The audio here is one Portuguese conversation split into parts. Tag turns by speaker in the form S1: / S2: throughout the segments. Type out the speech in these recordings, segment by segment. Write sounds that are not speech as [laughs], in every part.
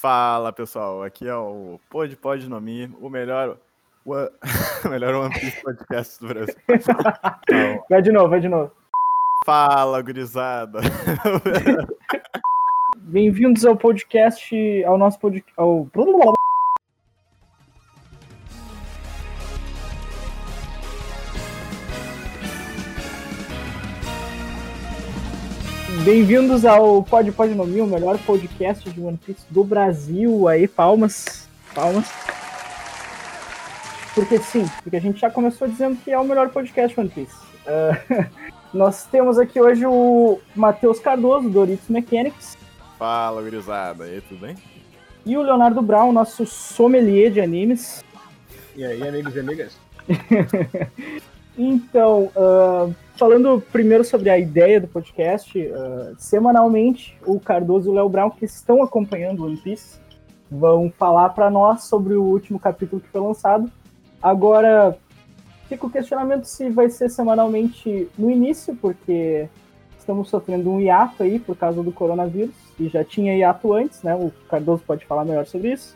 S1: Fala pessoal, aqui é o Pod Pod no Mi, o melhor, [laughs] o melhor One Piece podcast do Brasil.
S2: Então, [laughs] vai de novo, vai de novo.
S1: Fala, gurizada. [laughs]
S2: Bem-vindos ao podcast, ao nosso podcast, ao Bem-vindos ao Pod Pod no Mil, o melhor podcast de One Piece do Brasil. Aí, palmas, palmas. Porque sim, porque a gente já começou dizendo que é o melhor podcast de One Piece. Uh, [laughs] nós temos aqui hoje o Matheus Cardoso, Doritos Mechanics.
S1: Fala, gurizada. E aí, tudo bem?
S2: E o Leonardo Brown, nosso sommelier de animes.
S3: E aí, amigos e amigas? [laughs]
S2: então, uh, falando primeiro sobre a ideia do podcast, uh, semanalmente o Cardoso e o Léo Brown, que estão acompanhando o One Piece, vão falar para nós sobre o último capítulo que foi lançado. Agora, fica o questionamento se vai ser semanalmente no início, porque estamos sofrendo um hiato aí por causa do coronavírus, e já tinha hiato antes, né? O Cardoso pode falar melhor sobre isso.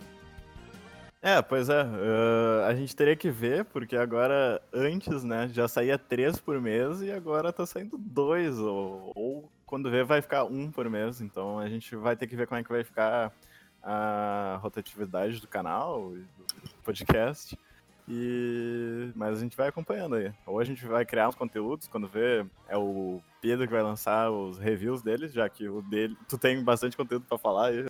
S1: É, pois é. Uh, a gente teria que ver, porque agora, antes, né, já saía três por mês e agora tá saindo dois, ou, ou quando vê vai ficar um por mês. Então a gente vai ter que ver como é que vai ficar a rotatividade do canal, do podcast. E... Mas a gente vai acompanhando aí. Ou a gente vai criar uns conteúdos, quando vê, é o Pedro que vai lançar os reviews deles, já que o dele. Tu tem bastante conteúdo para falar aí.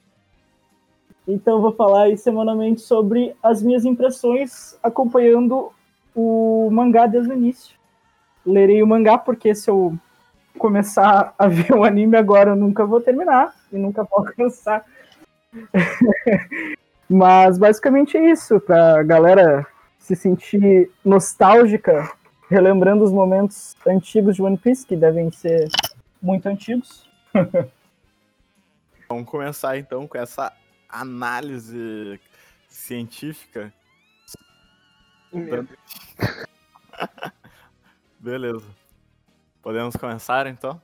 S2: Então vou falar semanalmente sobre as minhas impressões acompanhando o mangá desde o início. Lerei o mangá porque se eu começar a [laughs] ver o anime agora eu nunca vou terminar e nunca vou [laughs] alcançar. [laughs] Mas basicamente é isso, pra galera se sentir nostálgica, relembrando os momentos antigos de One Piece, que devem ser muito antigos.
S1: Vamos começar então com essa análise científica. [laughs] Beleza. Podemos começar então?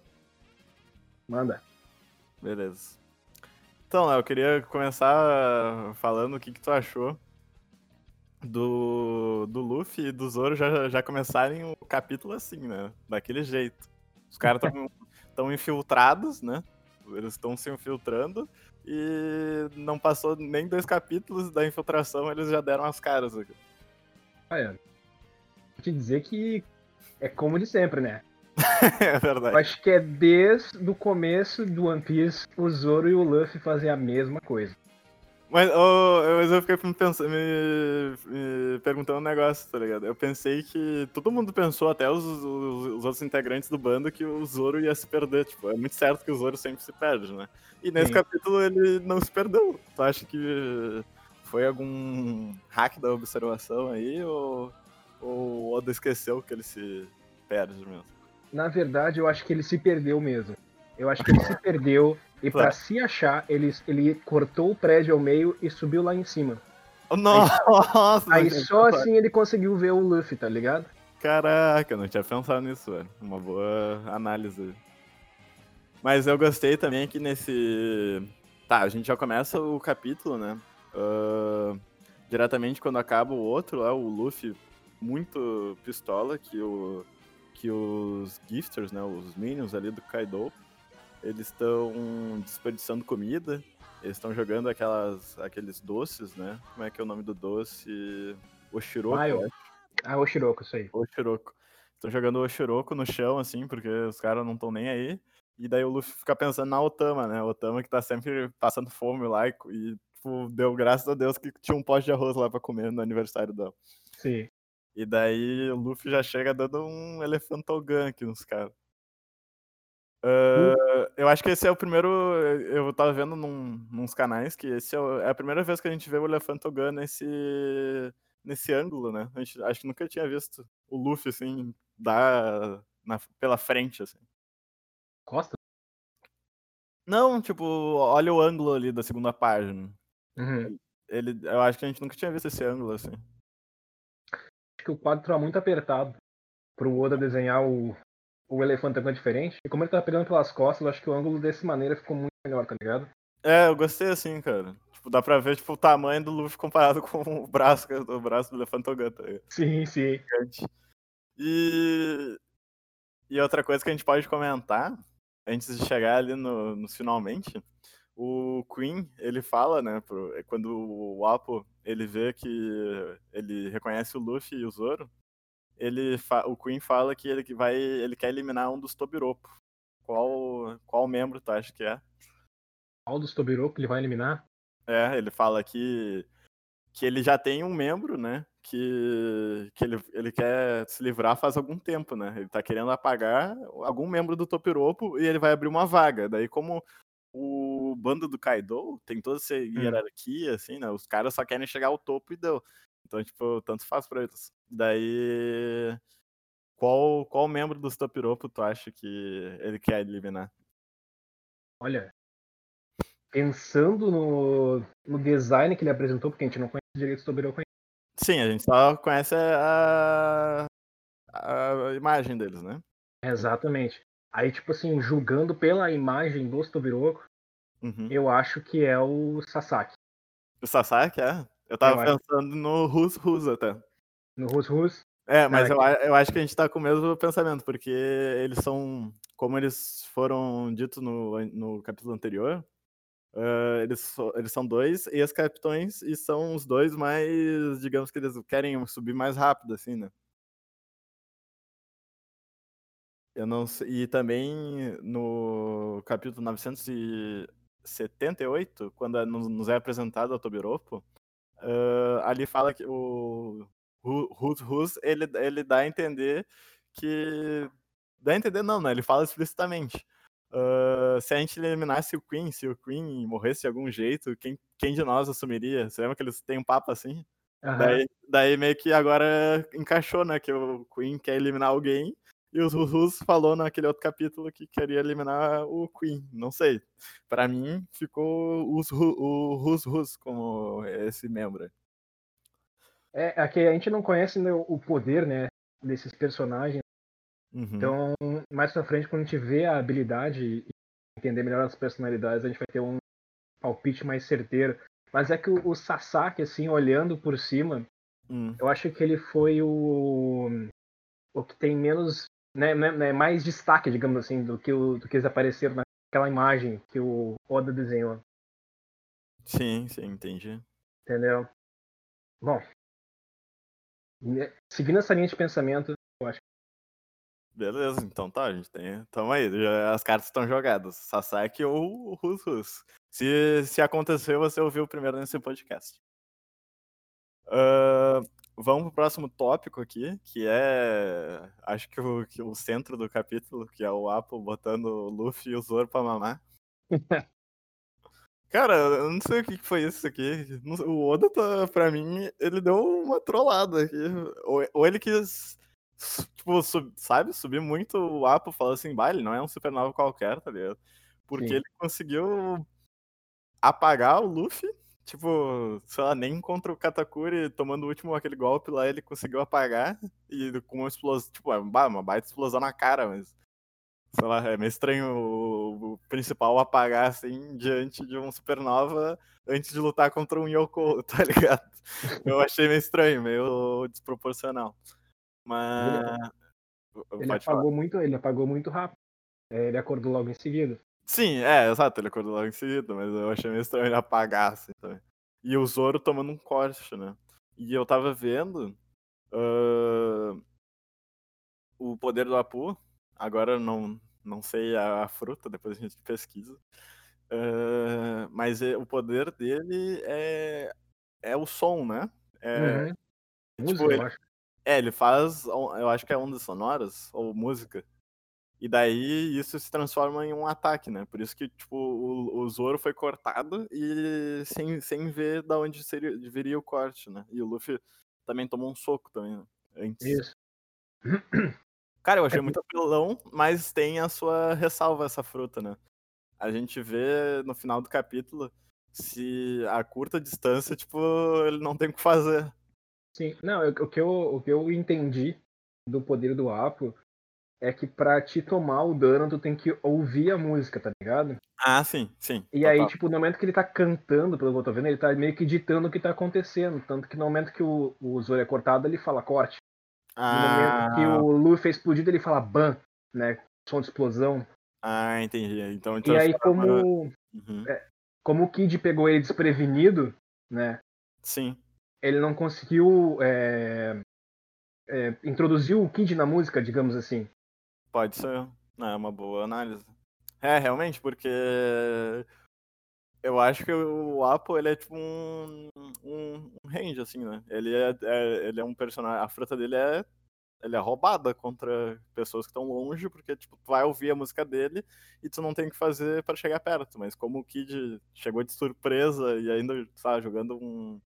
S3: Manda.
S1: Beleza. Então, eu queria começar falando o que, que tu achou do, do Luffy e do Zoro já, já começarem o capítulo assim, né? Daquele jeito. Os caras estão [laughs] infiltrados, né? Eles estão se infiltrando e não passou nem dois capítulos da infiltração, eles já deram as caras aqui.
S3: Ah, é. Vou te dizer que é como de sempre, né? [laughs]
S1: é verdade.
S3: Eu acho que é desde o começo do One Piece, o Zoro e o Luffy fazem a mesma coisa.
S1: Mas, oh, mas eu fiquei pensando, me, me, perguntando um negócio, tá ligado? Eu pensei que todo mundo pensou, até os, os, os, outros integrantes do bando, que o Zoro ia se perder. Tipo, é muito certo que o Zoro sempre se perde, né? E nesse Sim. capítulo ele não se perdeu. Tu acha que foi algum hack da observação aí, ou, ou o Oda esqueceu que ele se perde mesmo?
S3: Na verdade, eu acho que ele se perdeu mesmo. Eu acho que ele se perdeu e para se achar, ele, ele cortou o prédio ao meio e subiu lá em cima.
S1: Nossa!
S3: Aí, aí só assim ele conseguiu ver o Luffy, tá ligado?
S1: Caraca, eu não tinha pensado nisso, velho. Uma boa análise. Mas eu gostei também que nesse. Tá, a gente já começa o capítulo, né? Uh, diretamente quando acaba o outro, lá, o Luffy muito pistola que, o, que os gifters, né? Os minions ali do Kaido eles estão desperdiçando comida, eles estão jogando aquelas, aqueles doces, né? Como é que é o nome do doce? Oshiroko,
S3: Maio. Ah, Oshiroko, isso aí.
S1: Oshiroko. Estão jogando Oshiroko no chão, assim, porque os caras não estão nem aí. E daí o Luffy fica pensando na Otama, né? Otama que tá sempre passando fome lá e, e tipo, deu graças a Deus que tinha um pote de arroz lá pra comer no aniversário dela.
S3: Sim.
S1: E daí o Luffy já chega dando um elefantogan aqui nos caras. Uh, eu acho que esse é o primeiro. Eu tava vendo num, nos canais que esse é, o, é, a primeira vez que a gente vê o Elefantogun nesse, nesse ângulo, né? A gente, acho que nunca tinha visto o Luffy assim, dar na, pela frente, assim.
S3: Costa?
S1: Não, tipo, olha o ângulo ali da segunda página.
S3: Uhum.
S1: Ele, eu acho que a gente nunca tinha visto esse ângulo, assim.
S3: Acho que o quadro tá muito apertado pro Oda desenhar o, o elefante é diferente. E como ele tá pegando pelas costas, eu acho que o ângulo dessa maneira ficou muito melhor, tá ligado?
S1: É, eu gostei assim, cara. Tipo, dá pra ver tipo, o tamanho do Luffy comparado [laughs] com o braço, o braço do Elefantoganta.
S3: Sim, sim.
S1: E... e outra coisa que a gente pode comentar, antes de chegar ali no, no finalmente, o Queen, ele fala, né, pro, quando o Apo, ele vê que ele reconhece o Luffy e o Zoro, ele o Queen fala que ele vai, ele quer eliminar um dos Tobiropo. Qual qual membro tu acha que é?
S3: Qual dos Tobiropo ele vai eliminar?
S1: É, ele fala que que ele já tem um membro, né, que, que ele, ele quer se livrar faz algum tempo, né? Ele tá querendo apagar algum membro do Topiropo e ele vai abrir uma vaga. Daí, como o bando do Kaido tem toda essa hum. hierarquia, assim, né? Os caras só querem chegar ao topo e deu. Então, tipo, tanto faz pra eles. Daí. Qual, qual membro dos Topiropo tu acha que ele quer eliminar?
S3: Olha, pensando no, no design que ele apresentou, porque a gente não conhece direito o Topiropo
S1: Sim, a gente só conhece a, a imagem deles, né?
S3: Exatamente. Aí, tipo assim, julgando pela imagem do Tobiroco, uhum. eu acho que é o Sasaki.
S1: O Sasaki, é? Eu tava eu pensando acho. no Rus Rus até.
S3: No Rus Rus?
S1: É, mas eu, eu acho que a gente tá com o mesmo pensamento, porque eles são, como eles foram ditos no, no capítulo anterior, uh, eles, eles são dois ex-capitões e são os dois mais, digamos que eles querem subir mais rápido, assim, né? Eu não sei. E também no capítulo 978, quando nos é apresentado o Tobiropo, uh, ali fala que o Rus Rus ele, ele dá a entender que. Dá a entender, não, né? Ele fala explicitamente. Uh, se a gente eliminasse o Queen, se o Queen morresse de algum jeito, quem, quem de nós assumiria? Você lembra que eles têm um papo assim? Uhum. Daí, daí meio que agora encaixou, né? Que o Queen quer eliminar alguém e os Rus falou naquele outro capítulo que queria eliminar o Queen. Não sei. Para mim, ficou os, o Rus Rus como esse membro.
S3: É, aqui a gente não conhece né, o poder, né, desses personagens. Uhum. Então, mais pra frente, quando a gente vê a habilidade e entender melhor as personalidades, a gente vai ter um palpite mais certeiro. Mas é que o, o Sasaki, assim, olhando por cima, hum. eu acho que ele foi o, o que tem menos né, né, né, mais destaque, digamos assim, do que, o, do que eles apareceram naquela imagem que o Oda desenhou.
S1: Sim, sim, entendi.
S3: Entendeu? Bom, né, seguindo essa linha de pensamento, eu acho
S1: Beleza, então tá, a gente tem. Tamo aí, já, as cartas estão jogadas. Sasaki ou Rus Rus. Se, se aconteceu, você ouviu primeiro nesse podcast. Uh, Vamos pro próximo tópico aqui, que é. Acho que o, que o centro do capítulo, que é o Apple botando o Luffy e o Zoro pra mamar. [laughs] Cara, eu não sei o que foi isso aqui. O Oda, tá, pra mim, ele deu uma trollada aqui. Ou, ou ele quis, tipo, sub, sabe, subir muito o Apple, falando assim, bah, ele não é um supernova qualquer, tá ligado? Porque Sim. ele conseguiu apagar o Luffy tipo, sei lá, nem contra o Katakuri, tomando o último aquele golpe lá, ele conseguiu apagar e com uma explosão, tipo, uma baita explosão na cara, mas sei lá, é meio estranho o, o, principal apagar assim diante de um supernova antes de lutar contra um Yoko, [laughs] tá ligado? Eu achei meio estranho, meio desproporcional. Mas
S3: ele apagou falar. muito, ele apagou muito rápido. É, ele acordou logo em seguida.
S1: Sim, é, exato, ele acordou logo em seguida, mas eu achei meio estranho ele apagar, assim, também. E o Zoro tomando um corte, né? E eu tava vendo uh, o poder do Apu, agora não, não sei a, a fruta, depois a gente pesquisa. Uh, mas é, o poder dele é, é o som, né? É,
S3: uhum. Tipo, música,
S1: ele, é, ele faz, eu acho que é ondas sonoras, ou música. E daí isso se transforma em um ataque, né? Por isso que, tipo, o, o Zoro foi cortado e sem, sem ver da onde seria, viria o corte, né? E o Luffy também tomou um soco também, né? Antes.
S3: Isso.
S1: Cara, eu achei é muito apelão, mas tem a sua ressalva essa fruta, né? A gente vê no final do capítulo se a curta distância, tipo, ele não tem o que fazer.
S3: Sim, não, o que eu, o que eu entendi do poder do Apo é que pra te tomar o dano, tu tem que ouvir a música, tá ligado?
S1: Ah, sim, sim.
S3: E total. aí, tipo, no momento que ele tá cantando, pelo que eu tô vendo, ele tá meio que ditando o que tá acontecendo. Tanto que no momento que o, o Zoro é cortado, ele fala corte. Ah. No momento que o Luffy é explodido, ele fala ban, né? Som de explosão.
S1: Ah, entendi. Então, então
S3: e aí, como, uhum. é, como o Kid pegou ele desprevenido, né?
S1: Sim.
S3: Ele não conseguiu é, é, introduzir o Kid na música, digamos assim.
S1: Pode ser. É uma boa análise. É, realmente, porque eu acho que o Apo, ele é tipo um, um, um range, assim, né? Ele é, é, ele é um personagem, a fruta dele é ele é roubada contra pessoas que estão longe, porque tipo, tu vai ouvir a música dele e tu não tem o que fazer para chegar perto. Mas como o Kid chegou de surpresa e ainda, sabe, jogando um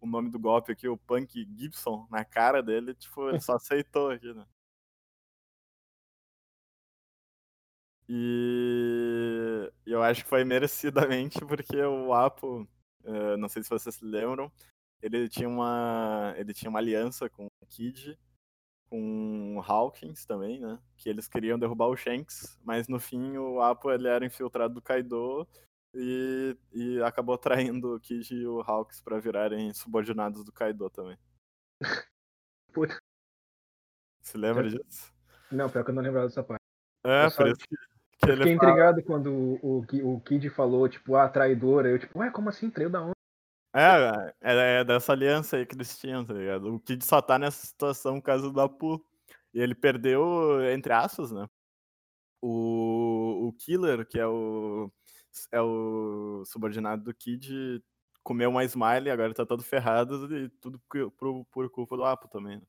S1: o nome do golpe aqui, o Punk Gibson, na cara dele, tipo, ele só aceitou aqui, né? E eu acho que foi merecidamente [laughs] porque o Apo, uh, não sei se vocês se lembram, ele tinha uma ele tinha uma aliança com o Kid, com o Hawkins também, né? Que eles queriam derrubar o Shanks, mas no fim o Apo ele era infiltrado do Kaido e, e acabou traindo o Kid e o Hawks para virarem subordinados do Kaido também. [laughs]
S3: Puta.
S1: Se lembra disso?
S3: Não, pior que eu não lembrava dessa parte.
S1: É, por isso que
S3: eu fiquei intrigado fala... quando o, o, o Kid falou, tipo, ah, traidora. Eu, tipo, ué, como assim? Traiu da onde?
S1: É, é, é, dessa aliança aí que eles tinham, tá ligado? O Kid só tá nessa situação por causa do Apu. E ele perdeu, entre aspas, né? O, o Killer, que é o, é o subordinado do Kid, comeu uma Smile, agora tá todo ferrado e tudo por, por culpa do Apo também. Né?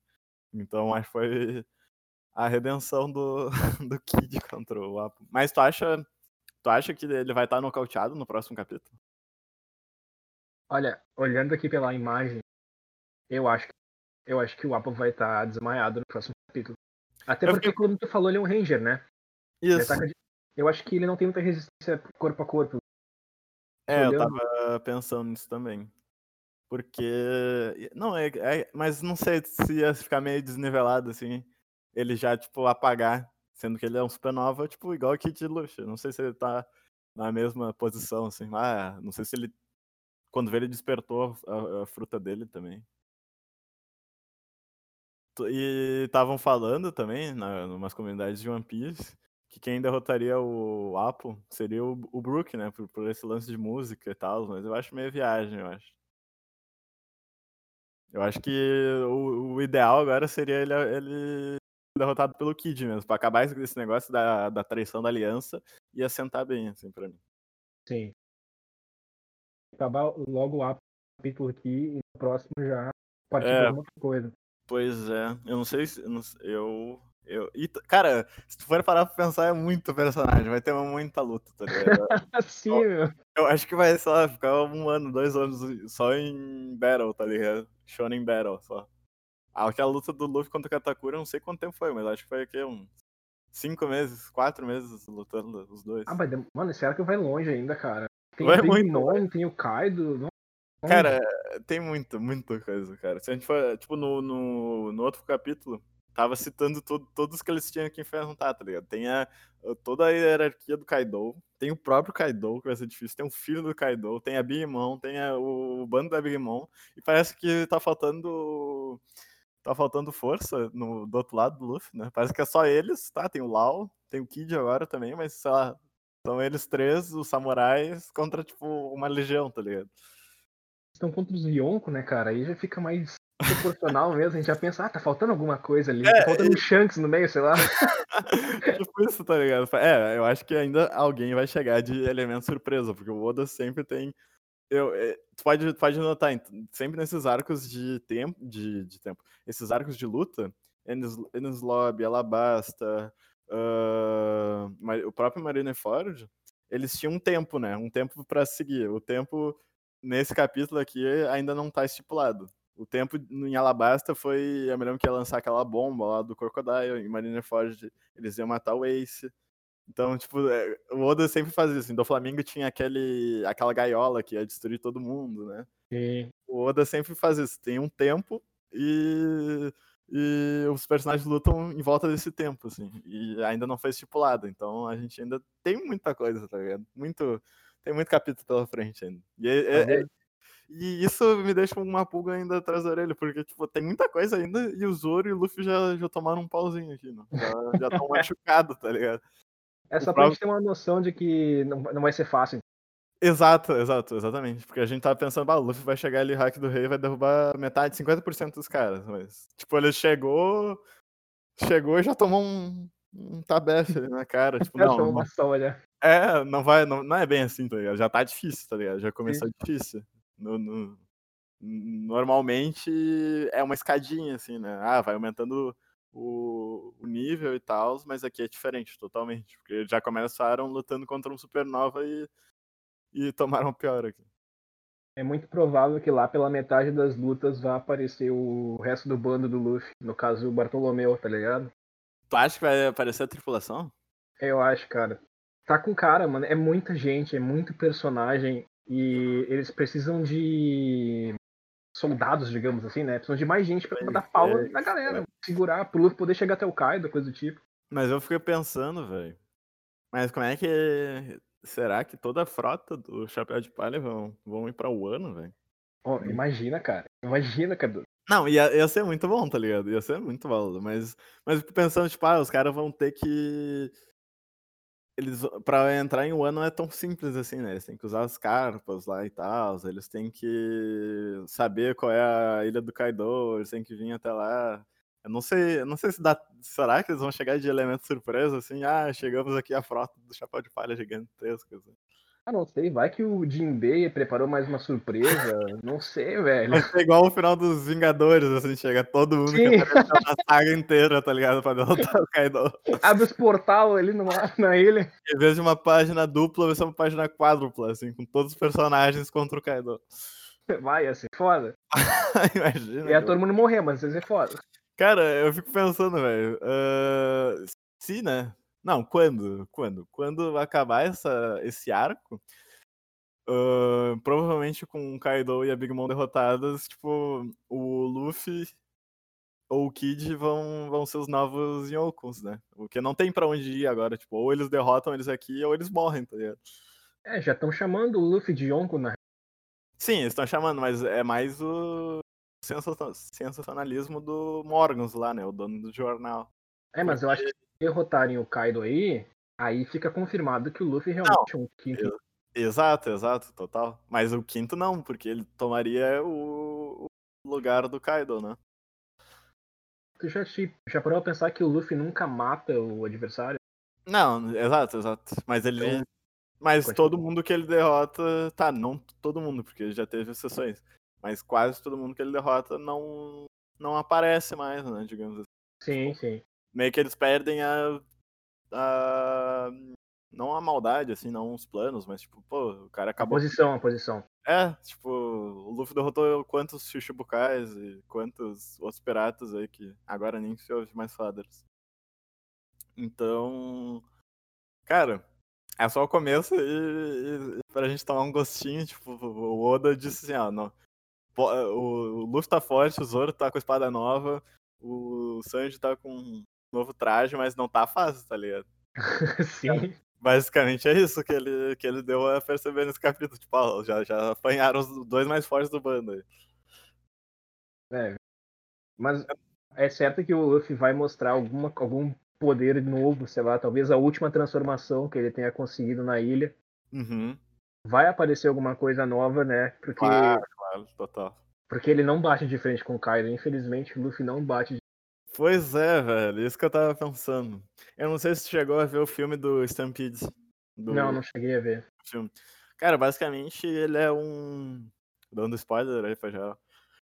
S1: Então acho que foi a redenção do, [laughs] do Kid contra o Apo. Mas tu acha, tu acha que ele vai estar nocauteado no próximo capítulo?
S3: Olha, olhando aqui pela imagem, eu acho que, eu acho que o Apo vai estar desmaiado no próximo capítulo. Até porque, fiquei... como tu falou, ele é um Ranger, né?
S1: Isso.
S3: De... Eu acho que ele não tem muita resistência corpo a corpo.
S1: É, olhando... eu tava pensando nisso também. Porque. Não, é, é, Mas não sei se ia ficar meio desnivelado, assim ele já, tipo, apagar, sendo que ele é um supernova, tipo, igual o Kid Luxo. Não sei se ele tá na mesma posição, assim. Ah, não sei se ele. Quando vê ele despertou a, a fruta dele também. E estavam falando também, na, umas comunidades de One Piece, que quem derrotaria o Apo seria o, o Brook, né? Por, por, esse lance de música e tal, mas eu acho meio viagem, eu acho. Eu acho que o, o ideal agora seria ele, ele derrotado pelo Kid mesmo, pra acabar esse negócio da, da traição da aliança e assentar bem, assim, pra mim.
S3: Sim. Acabar logo o capítulo aqui e no próximo já partir é, alguma coisa.
S1: Pois é, eu não sei se. Eu. eu e, cara, se tu for parar pra pensar, é muito personagem, vai ter muita luta, tá ligado? [laughs]
S3: Sim, eu,
S1: eu acho que vai, só ficar um ano, dois anos só em Battle, tá ligado? Shonen Battle só. Aquela luta do Luffy contra o Katakura, não sei quanto tempo foi, mas acho que foi aqui uns cinco meses, quatro meses lutando os dois.
S3: Ah, mas, mano, esse arco vai longe ainda, cara. Tem, vai tem muito, Non, tem o Kaido.
S1: Cara, tem muito, muita coisa, cara. Se a gente for, tipo, no, no, no outro capítulo, tava citando todo, todos que eles tinham que enfrentar, tá ligado? Tem a, toda a hierarquia do Kaido, tem o próprio Kaido, que vai ser difícil, tem o filho do Kaido, tem a Big Mom, tem a, o, o bando da Big Mom, e parece que tá faltando tá faltando força no, do outro lado do Luffy, né? Parece que é só eles, tá? Tem o Lau, tem o Kid agora também, mas sei lá, são eles três, os samurais, contra, tipo, uma legião, tá ligado?
S3: Estão contra os Yonko, né, cara? Aí já fica mais proporcional mesmo, a gente já pensa, ah, tá faltando alguma coisa ali, é, tá faltando um Shanks no meio, sei lá. [laughs]
S1: tipo isso, tá ligado? É, eu acho que ainda alguém vai chegar de elemento surpresa, porque o Oda sempre tem eu, é, tu pode, pode notar, sempre nesses arcos de tempo, de, de tempo, esses arcos de luta, Enes, Enes Lobby, Alabasta, uh, o próprio Marineford, eles tinham um tempo, né? Um tempo para seguir. O tempo nesse capítulo aqui ainda não tá estipulado. O tempo em Alabasta foi, eu me lembro que ia lançar aquela bomba lá do Crocodile, em Marineford eles iam matar o Ace. Então, tipo, é, o Oda sempre faz isso. Do Flamengo tinha aquele, aquela gaiola que ia destruir todo mundo, né?
S3: Sim.
S1: O Oda sempre faz isso. Tem um tempo e e os personagens lutam em volta desse tempo, assim, e ainda não foi estipulado, então a gente ainda tem muita coisa, tá ligado? Muito, tem muito capítulo pela frente ainda. E, é, é, é, e isso me deixa uma pulga ainda atrás da orelha, porque, tipo, tem muita coisa ainda, e o Zoro e o Luffy já, já tomaram um pauzinho aqui, né? Já estão [laughs] machucados, tá ligado?
S3: É só o pra próprio... gente ter uma noção de que não, não vai ser fácil.
S1: Exato, exato, exatamente. Porque a gente tava pensando, ah, o Luffy vai chegar ali, hack do rei, vai derrubar metade, 50% dos caras. Mas, tipo, ele chegou, chegou e já tomou um, um tabefe ali na cara. [laughs] Tipo, não, não,
S3: olha.
S1: É, não vai, não, não é bem assim, tá ligado? Já tá difícil, tá ligado? Já começou Sim. difícil. No, no, normalmente é uma escadinha, assim, né? Ah, vai aumentando o, o nível e tal, mas aqui é diferente, totalmente. Porque já começaram lutando contra um supernova e e tomaram pior aqui.
S3: É muito provável que lá pela metade das lutas vá aparecer o resto do bando do Luffy. No caso, o Bartolomeu, tá ligado?
S1: Tu acha que vai aparecer a tripulação?
S3: Eu acho, cara. Tá com cara, mano. É muita gente, é muito personagem. E eles precisam de soldados, digamos assim, né? Precisam de mais gente pra é, dar pau é, na galera. É. Segurar pro Luffy poder chegar até o Kaido, coisa do tipo.
S1: Mas eu fiquei pensando, velho. Mas como é que Será que toda a frota do Chapéu de Palha vão, vão ir pra Wano, velho?
S3: Oh, imagina, cara. Imagina, Cadu.
S1: Não, ia, ia ser muito bom, tá ligado? Ia ser muito válido. Mas, mas pensando, tipo, ah, os caras vão ter que. Eles, pra entrar em Wano não é tão simples assim, né? Eles têm que usar as carpas lá e tal. Eles têm que saber qual é a ilha do Kaido. Eles têm que vir até lá. Eu não sei, eu não sei se dá. Será que eles vão chegar de elemento surpresa, assim? Ah, chegamos aqui a frota do Chapéu de Palha gigantesca. Assim.
S3: Ah, não sei, vai que o Jinbei preparou mais uma surpresa. não sei, velho.
S1: Vai ser igual o final dos Vingadores, assim, chega todo mundo Sim. que na saga inteira, tá ligado? Pra derrotar [laughs] o Kaido.
S3: Abre os portal ali no, na ilha.
S1: Em vez de uma página dupla, vai ser uma página quádrupla, assim, com todos os personagens contra o Kaido.
S3: Vai, assim, foda. [laughs]
S1: Imagina.
S3: Ia todo mundo morrer, mas ia ser foda.
S1: Cara, eu fico pensando, velho. Uh, se, né? Não, quando? Quando? Quando acabar essa, esse arco, uh, provavelmente com o Kaido e a Big Mom derrotadas, tipo, o Luffy ou o Kid vão, vão ser os novos Yokons, né? O que não tem para onde ir agora, tipo, ou eles derrotam eles aqui ou eles morrem, tá ligado?
S3: É, já estão chamando o Luffy de Yonko, né?
S1: Sim, eles estão chamando, mas é mais o sensacionalismo do Morgans lá, né? O dono do jornal.
S3: É, mas eu acho que derrotarem o Kaido aí, aí fica confirmado que o Luffy realmente não, é um quinto.
S1: Exato, exato, total. Mas o quinto não, porque ele tomaria o, lugar do Kaido, né?
S3: Tu já, te, já parou a pensar que o Luffy nunca mata o adversário?
S1: Não, exato, exato. Mas ele. Então, mas todo mundo que ele derrota. Tá, não todo mundo, porque já teve exceções mas quase todo mundo que ele derrota não, não aparece mais, né, digamos assim.
S3: Sim, sim.
S1: Meio que eles perdem a, a não a maldade, assim, não os planos, mas tipo, pô, o cara acabou.
S3: A posição, a posição.
S1: É, tipo, o Luffy derrotou quantos Shichibukais e quantos outros piratas aí que agora nem se ouve mais faders. Então, cara, é só o começo e, e, e pra gente tomar um gostinho, tipo, o Oda disse assim, ó, não, o, Luffy tá forte, o Zoro tá com a espada nova, o Sanji tá com novo traje, mas não tá fácil, tá ligado? [laughs]
S3: Sim.
S1: Basicamente é isso que ele, que ele deu a perceber nesse capítulo. Tipo, ó, já, já apanharam os dois mais fortes do bando aí.
S3: É. Mas é certo que o Luffy vai mostrar alguma, algum poder novo, sei lá, talvez a última transformação que ele tenha conseguido na ilha.
S1: Uhum.
S3: Vai aparecer alguma coisa nova, né? Porque
S1: claro total.
S3: Porque ele não bate de frente com o Kaido. Infelizmente, o Luffy não bate de
S1: Pois é, velho. Isso que eu tava pensando. Eu não sei se tu chegou a ver o filme do Stampede. Do...
S3: Não, não cheguei a ver.
S1: Filme. Cara, basicamente ele é um. Dando spoiler aí pra já.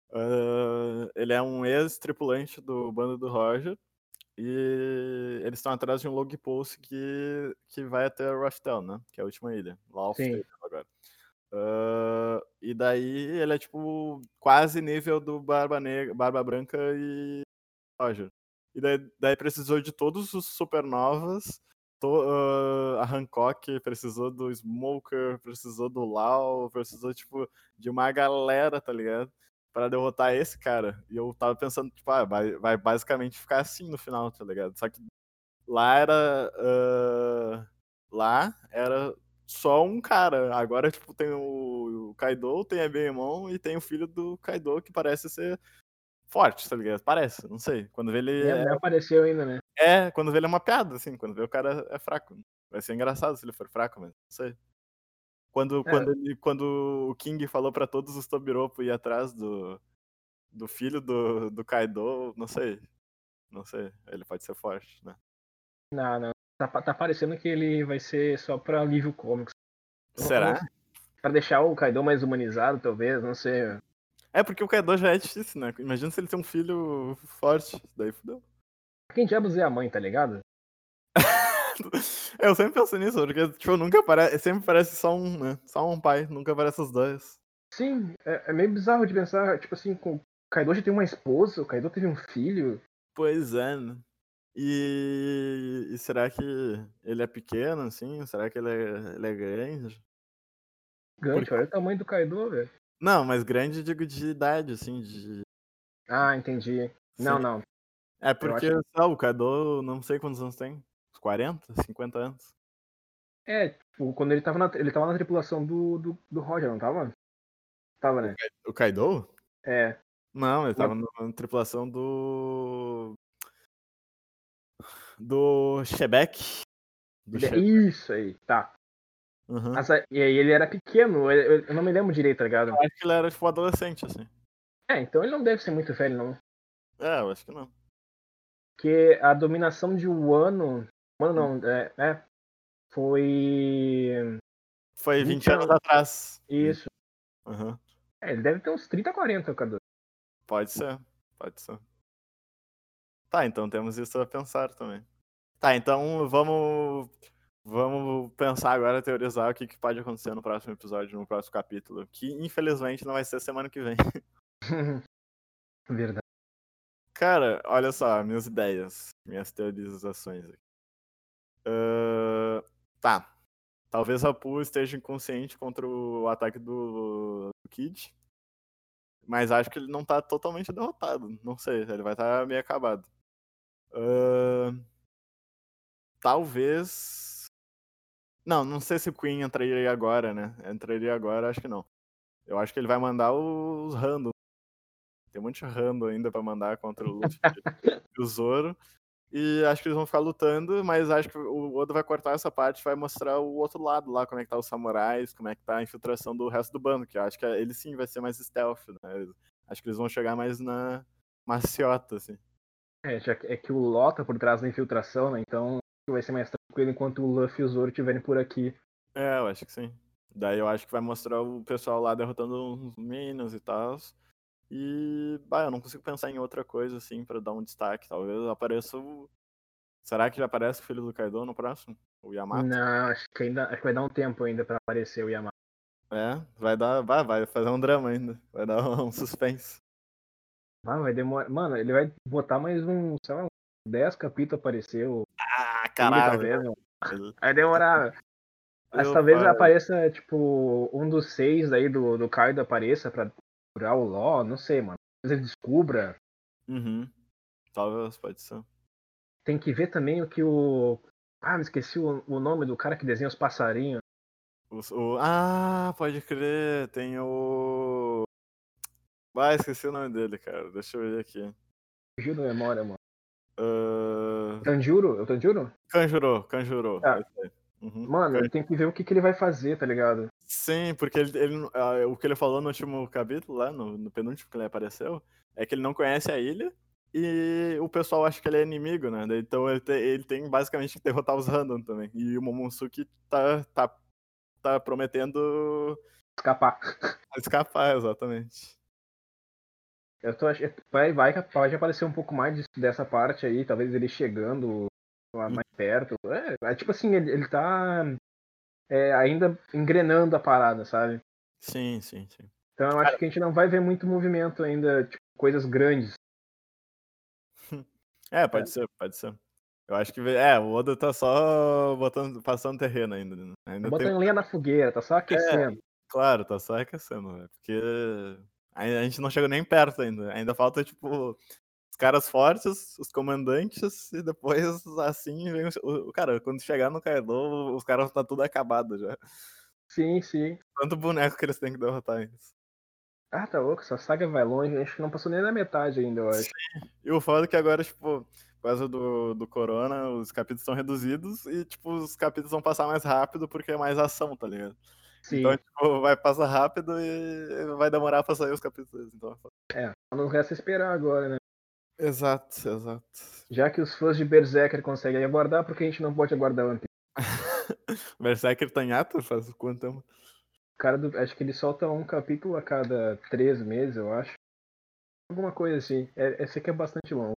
S1: Uh, ele é um ex-tripulante do bando do Roger. E eles estão atrás de um log post que, que vai até Raftel, né? Que é a última ilha. Lá agora. Uh, e daí ele é tipo quase nível do Barba Negra, Barba Branca e Roger. E daí, daí precisou de todos os supernovas. To, uh, a Hancock precisou do Smoker, precisou do Lau, precisou tipo de uma galera, tá ligado? para derrotar esse cara. E eu tava pensando, tipo, ah, vai, vai basicamente ficar assim no final, tá ligado? Só que lá era. Uh, lá era só um cara. Agora, tipo, tem o, o Kaido, tem a Beemon e tem o filho do Kaido que parece ser forte, tá ligado? Parece, não sei. Quando vê ele.
S3: É, não apareceu ainda, né?
S1: É, quando vê ele é uma piada, assim. Quando vê o cara é fraco. Vai ser engraçado se ele for fraco, mas não sei. Quando, é. quando, ele, quando o King falou para todos os Tobiropo ir atrás do, do filho do, do Kaido, não sei. Não sei. Ele pode ser forte, né?
S3: Não, não. Tá, tá parecendo que ele vai ser só pra alívio cômico.
S1: Será?
S3: Pra deixar o Kaido mais humanizado, talvez, não sei.
S1: É, porque o Kaido já é difícil, né? Imagina se ele tem um filho forte. Daí fudeu.
S3: Quem diabos é a mãe, tá ligado? [laughs]
S1: eu sempre penso nisso, porque, tipo, nunca aparece. Sempre parece só um, né? Só um pai, nunca aparece os dois.
S3: Sim, é, é meio bizarro de pensar, tipo assim, o Kaido já tem uma esposa, o Kaido teve um filho.
S1: Pois é, né? E, e será que ele é pequeno, assim? Será que ele é, ele é grande?
S3: Grande, Porque... olha o tamanho do Kaido, velho.
S1: Não, mas grande digo de idade, assim, de.
S3: Ah, entendi. Sim. Não, não.
S1: É porque acho... só, o Kaido não sei quantos anos tem. 40, 50 anos.
S3: É, tipo, quando ele tava na, ele tava na tripulação do, do, do Roger, não tava? Tava, né?
S1: O Kaido?
S3: É.
S1: Não, ele tava na, na tripulação do. Do Shebeck.
S3: Do Isso aí, tá. Uhum. Mas, e aí ele era pequeno, eu, eu, não me lembro direito, tá ligado?
S1: Eu acho que ele era tipo adolescente, assim.
S3: É, então ele não deve ser muito velho, não.
S1: É, eu acho que não.
S3: Porque a dominação de Wano Mano, não, é, é foi.
S1: Foi 20, 20 anos, anos atrás.
S3: Isso.
S1: Uhum.
S3: É, ele deve ter uns 30, 40, o Cadu.
S1: Pode ser, pode ser. Tá, então temos isso a pensar também. Tá, então vamos. Vamos pensar agora, teorizar o que, que pode acontecer no próximo episódio, no próximo capítulo. Que infelizmente não vai ser semana que vem. [laughs] [laughs]
S3: Verdade.
S1: Cara, olha só, minhas ideias, minhas teorizações aqui. Uh, tá. Talvez a Pooh esteja inconsciente contra o ataque do, do Kid. Mas acho que ele não tá totalmente derrotado. Não sei, ele vai estar tá meio acabado. Uh, talvez. Não, não sei se o Queen entraria agora, né? Entraria agora, acho que não. Eu acho que ele vai mandar os random. Tem um monte de random ainda pra mandar contra o Luffy [laughs] e o Zoro. E acho que eles vão ficar lutando, mas acho que o Oda vai cortar essa parte vai mostrar o outro lado lá, como é que tá os samurais, como é que tá a infiltração do resto do bando, que acho que ele sim vai ser mais stealth, né? Acho que eles vão chegar mais na maciota, assim.
S3: É, já é que o Lota tá por trás da infiltração, né? Então vai ser mais tranquilo enquanto o Luffy e o Zoro estiverem por aqui.
S1: É, eu acho que sim. Daí eu acho que vai mostrar o pessoal lá derrotando uns Minas e tal. E, bah, eu não consigo pensar em outra coisa, assim, para dar um destaque. Talvez apareça o. Será que já aparece o filho do Kaido no próximo? O Yamato?
S3: Não, acho que, ainda, acho que vai dar um tempo ainda para aparecer o Yamato.
S1: É, vai dar. Vai, vai fazer um drama ainda. Vai dar um [laughs] suspense.
S3: Ah, vai demorar. Mano, ele vai botar mais um, sei lá, 10 capítulos aparecer. O...
S1: Ah, caralho.
S3: Vai demorar. Mas talvez pai. apareça, tipo, um dos seis aí do, do Kaido apareça pra procurar o Ló, não sei, mano. Talvez ele descubra.
S1: Uhum. Talvez, pode ser.
S3: Tem que ver também o que o. Ah, me esqueci o, o nome do cara que desenha os passarinhos.
S1: O, o... Ah, pode crer. Tem o. Ah, esqueci o nome dele, cara. Deixa eu ver aqui.
S3: Fugiu da memória, mano. Tanjuro? É o Tanjuro?
S1: Kanjuro, Kanjuro.
S3: Ah. Uhum. Mano, ele tem que ver o que, que ele vai fazer, tá ligado?
S1: Sim, porque ele, ele uh, o que ele falou no último capítulo, lá, no, no penúltimo que ele apareceu, é que ele não conhece a ilha e o pessoal acha que ele é inimigo, né? Então ele, te, ele tem basicamente que derrotar os random também. E o Momosuke tá, tá, tá prometendo.
S3: Escapar.
S1: Escapar, exatamente.
S3: Eu tô achando. Vai, vai pode aparecer um pouco mais dessa parte aí, talvez ele chegando lá mais perto. É, é tipo assim, ele, ele tá é, ainda engrenando a parada, sabe?
S1: Sim, sim, sim.
S3: Então eu acho Cara... que a gente não vai ver muito movimento ainda, tipo, coisas grandes. [laughs]
S1: É, pode é. ser, pode ser. Eu acho que. É, o Oda tá só botando, passando terreno ainda. Né? ainda
S3: tá botando tem... lenha na fogueira, tá só aquecendo. É,
S1: claro, tá só aquecendo, né? Porque A gente não chegou nem perto ainda. Ainda falta, tipo, os caras fortes, os comandantes, e depois, assim, vem o. Cara, quando chegar no Kaido, os caras tá tudo acabado já.
S3: Sim, sim.
S1: Quanto boneco que eles têm que derrotar isso.
S3: Ah, tá louco, essa saga vai longe, acho que não passou nem na metade ainda, eu acho.
S1: Sim. E o foda é que agora, tipo, por causa do, do corona, os capítulos estão reduzidos e, tipo, os capítulos vão passar mais rápido porque é mais ação, tá ligado? Sim. Então, tipo, vai passar rápido e vai demorar pra sair os capítulos. Então...
S3: É, não resta esperar agora, né?
S1: Exato, exato.
S3: Já que os fãs de Berserker conseguem aguardar, por que a gente não pode aguardar antes? [laughs]
S1: Berserker tá em ato? Faz quanto tempo?
S3: Cara, do, acho que ele solta um capítulo a cada três meses, eu acho. Alguma coisa assim. É, esse aqui é bastante longo.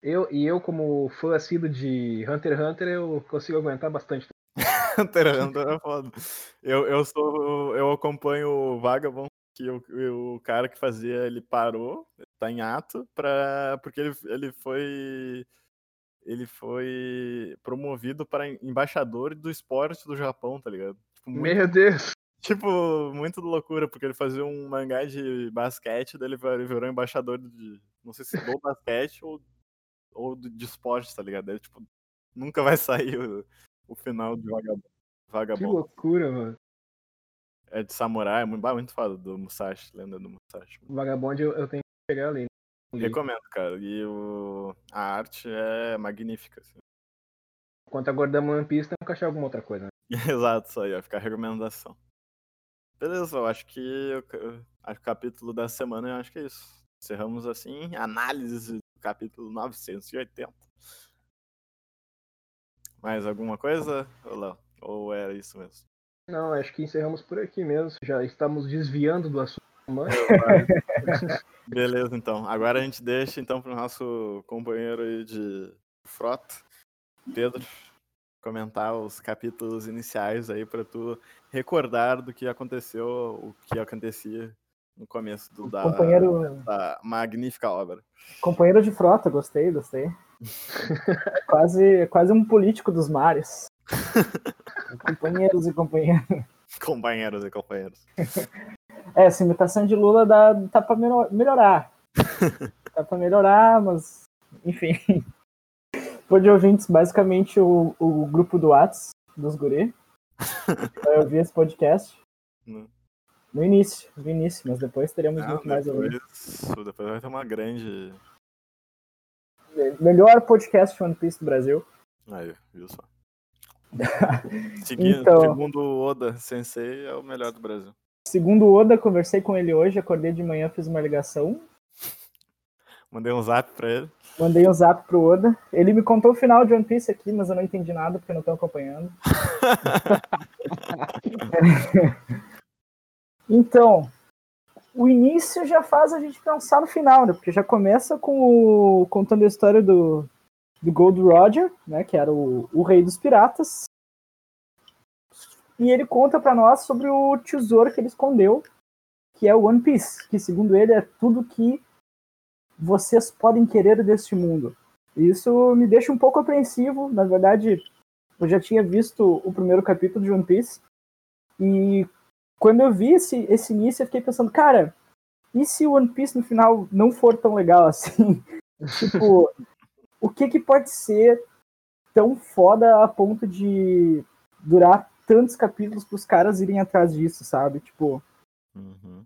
S3: Eu, e eu, como fã assíduo de Hunter x Hunter, eu consigo aguentar bastante.
S1: Hunter x Hunter é foda. Eu, eu, sou, eu acompanho o Vagabond, que o, o cara que fazia, ele parou, tá em ato, pra, porque ele, ele foi ele foi promovido para embaixador do esporte do Japão, tá ligado?
S3: Tipo, muito, Meu Deus!
S1: Tipo, muito loucura, porque ele fazia um mangá de basquete, daí ele virou embaixador de, não sei se do basquete ou, ou de esporte, tá ligado? Ele, tipo, nunca vai sair o, o final de Vagabundo. Vagabundo.
S3: Que loucura, mano.
S1: É de samurai, é muito, muito foda do Musashi, lenda do Musashi.
S3: Vagabundo eu, eu tenho que pegar ali.
S1: Recomendo, cara. E o... a arte é magnífica. Assim.
S3: Quanto a Gordama One Piece, tem que achar alguma outra coisa. Né? [laughs]
S1: Exato, isso aí, vai ficar a recomendação. Beleza, eu acho que eu, acho que o capítulo da semana eu acho que é isso. Encerramos assim, análise do capítulo 980. Mais alguma coisa, Léo? Ou era isso mesmo?
S3: Não, acho que encerramos por aqui mesmo. Já estamos desviando do assunto.
S1: Beleza, então. Agora a gente deixa então para o nosso companheiro aí de frota, Pedro, comentar os capítulos iniciais aí para tu recordar do que aconteceu, o que acontecia no começo do, da, companheiro... da magnífica obra.
S2: Companheiro de frota, gostei, gostei. [laughs] quase, quase um político dos mares. [laughs] companheiros e companheiros.
S1: Companheiros e companheiros.
S2: É, essa imitação de Lula dá, tá pra melhorar. [laughs] tá pra melhorar, mas enfim. Por de ouvintes, basicamente o, o grupo do Whats dos guri. Eu vi esse podcast. No. no início, no início, mas depois teremos ah, muito depois, mais
S1: ouvido. Depois vai ter uma grande.
S2: Melhor podcast One Piece do Brasil.
S1: Aí, viu só. [laughs] Seguindo, então, segundo o Oda Sensei, é o melhor do Brasil.
S2: Segundo o Oda, conversei com ele hoje, acordei de manhã, fiz uma ligação.
S1: Mandei um zap pra ele.
S2: Mandei um zap pro Oda. Ele me contou o final de One Piece aqui, mas eu não entendi nada porque eu não tô acompanhando. [laughs] [laughs] então, o início já faz a gente pensar no final, né? Porque já começa com o, contando a história do, do Gold Roger, né? Que era o, o rei dos piratas. E ele conta para nós sobre o tesouro que ele escondeu, que é o One Piece, que segundo ele é tudo que vocês podem querer deste mundo. Isso me deixa um pouco apreensivo, na verdade, eu já tinha visto o primeiro capítulo de One Piece e quando eu vi esse, esse início, eu fiquei pensando, cara, e se o One Piece no final não for tão legal assim? [laughs] tipo, o que que pode ser tão foda a ponto de durar tantos capítulos para os caras irem atrás disso, sabe? Tipo, uhum.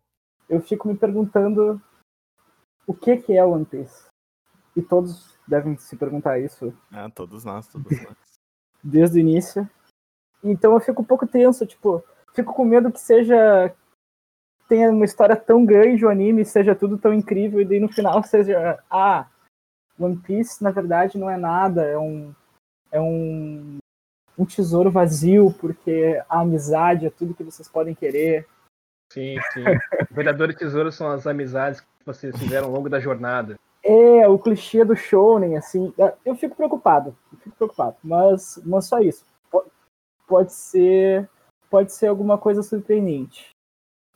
S2: eu fico me perguntando o que que é One Piece. E todos devem se perguntar isso.
S1: É, todos nós, todos [laughs] nós.
S2: Desde o início. Então eu fico um pouco tenso, tipo, fico com medo que seja tenha uma história tão grande o anime, seja tudo tão incrível e daí no final seja ah, One Piece na verdade não é nada, é um é um um tesouro vazio, porque a amizade é tudo que vocês podem querer.
S3: Sim, sim. [laughs] o verdadeiro tesouro são as amizades que vocês fizeram ao longo da jornada.
S2: É, o clichê do shounen, assim. É, eu fico preocupado. Eu fico preocupado. Mas, mas só isso. Pode ser. Pode ser alguma coisa surpreendente.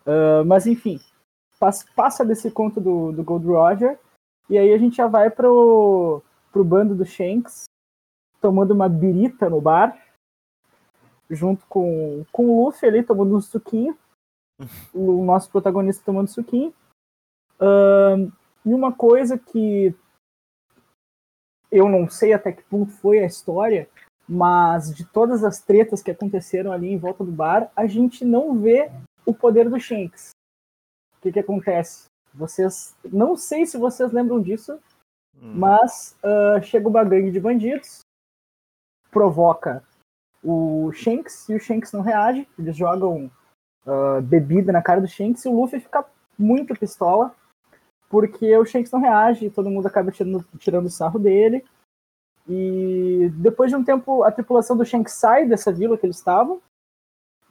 S2: Uh, mas enfim. Passa desse conto do, do Gold Roger. E aí a gente já vai pro, pro bando do Shanks. Tomando uma birita no bar junto com, com o Luffy ali tomando um suquinho. [laughs] o nosso protagonista tomando suquinho. Uh, e uma coisa que eu não sei até que ponto foi a história, mas de todas as tretas que aconteceram ali em volta do bar, a gente não vê o poder do Shanks. O que, que acontece? Vocês, não sei se vocês lembram disso, hum. mas uh, chega uma gangue de bandidos, provoca o Shanks e o Shanks não reage, eles jogam uh, bebida na cara do Shanks e o Luffy fica muito pistola porque o Shanks não reage, todo mundo acaba tirando, tirando sarro dele. E depois de um tempo, a tripulação do Shanks sai dessa vila que eles estavam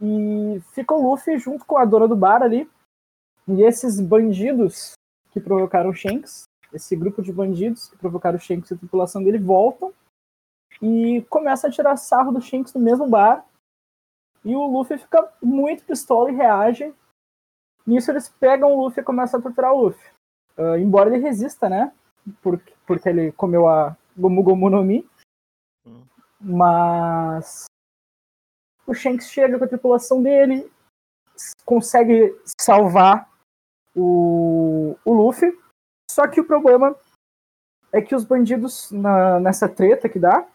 S2: e fica o Luffy junto com a dona do bar ali. E esses bandidos que provocaram o Shanks, esse grupo de bandidos que provocaram o Shanks e a tripulação dele voltam e começam a tirar sarro do Shanks no mesmo bar. E o Luffy fica muito pistola e reage. Nisso eles pegam o Luffy e começam a torturar o Luffy. Uh, embora ele resista, né? Porque, porque ele comeu a Gomu Gomu no Mi. Hum. Mas o Shanks chega com a tripulação dele, consegue salvar o, o Luffy. Só que o problema é que os bandidos na, nessa treta que dá,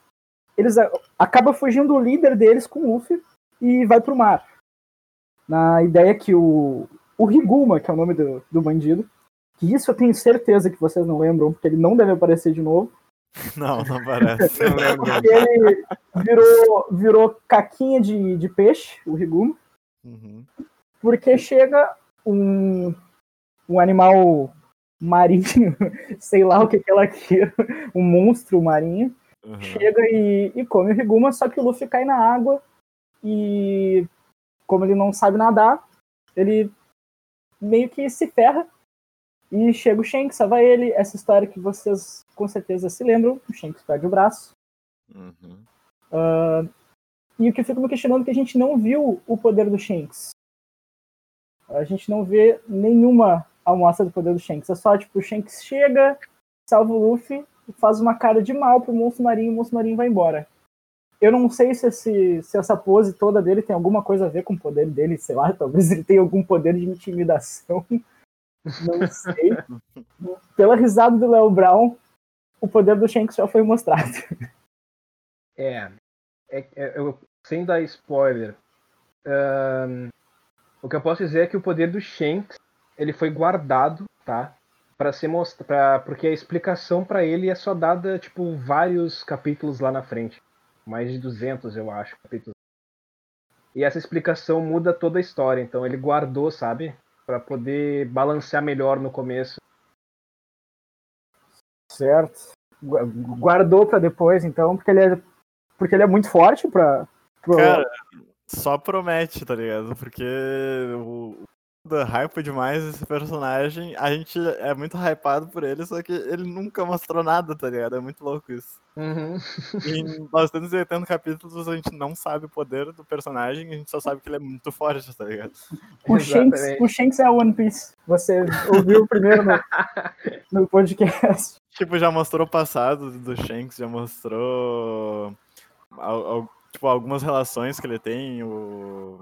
S2: eles acabam fugindo o líder deles com o Luffy e vai pro mar. Na ideia que o, o Riguma, que é o nome do, do bandido, que isso eu tenho certeza que vocês não lembram, porque ele não deve aparecer de novo. [laughs]
S1: Não, não parece.
S2: ele virou, virou caquinha de, de peixe, o Riguma. Uhum. Porque chega um, um animal marinho, [laughs] sei lá o que, que ela quer, um monstro marinho, uhum. chega e, e come o Riguma, só que o Luffy cai na água e, como ele não sabe nadar, ele meio que se ferra e chega o Shanks, salva ele. Essa história que vocês com certeza se lembram. O Shanks perde o braço. Uhum. Uh, e o que eu fico me questionando é que a gente não viu o poder do Shanks. A gente não vê nenhuma amostra do poder do Shanks. É só, tipo, o Shanks chega, salva o Luffy, faz uma cara de mal pro monstro marinho e o monstro marinho vai embora. Eu não sei se, esse, se essa pose toda dele tem alguma coisa a ver com o poder dele, sei lá, [laughs] talvez ele tenha algum poder de intimidação. Não sei. Pela risada do Léo Brown, o poder do Shanks já foi mostrado.
S3: É. é, é eu, sem dar spoiler, um, o que eu posso dizer é que o poder do Shanks ele foi guardado, tá? Para ser mostrado, porque a explicação para ele é só dada tipo vários capítulos lá na frente, mais de 200 eu acho capítulos. E essa explicação muda toda a história, então ele guardou, sabe? Para poder balancear melhor no começo.
S2: Certo. Guardou para depois, então, porque ele é, porque ele é muito forte para.
S1: Pro... Cara, só promete, tá ligado? Porque o, hype demais esse personagem. A gente é muito hypado por ele, só que ele nunca mostrou nada, tá ligado? É muito louco isso. Uhum. Em 980 capítulos a gente não sabe o poder do personagem, a gente só sabe que ele é muito forte, tá ligado? [laughs]
S2: O Shanks, o Shanks é One Piece. Você ouviu primeiro no, [laughs] no podcast.
S1: Tipo, já mostrou o passado do Shanks, já mostrou tipo, algumas relações que ele tem, o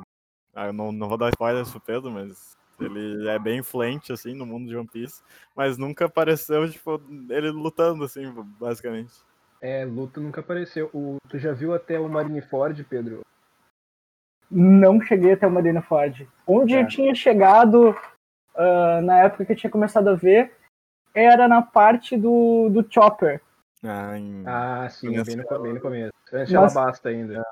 S1: ah, eu não, não vou dar spoilers pro Pedro, mas ele é bem influente, assim, no mundo de One Piece. Mas nunca apareceu, tipo, ele lutando, assim, basicamente.
S3: É, luta nunca apareceu. O, tu já viu até o Marineford, Pedro?
S2: Não cheguei até o Marineford. Onde é. eu tinha chegado, uh, na época que eu tinha começado a ver, era na parte do, do Chopper.
S3: Ah, em... ah sim, bem no, bem no começo. Antes Mas... ela basta ainda.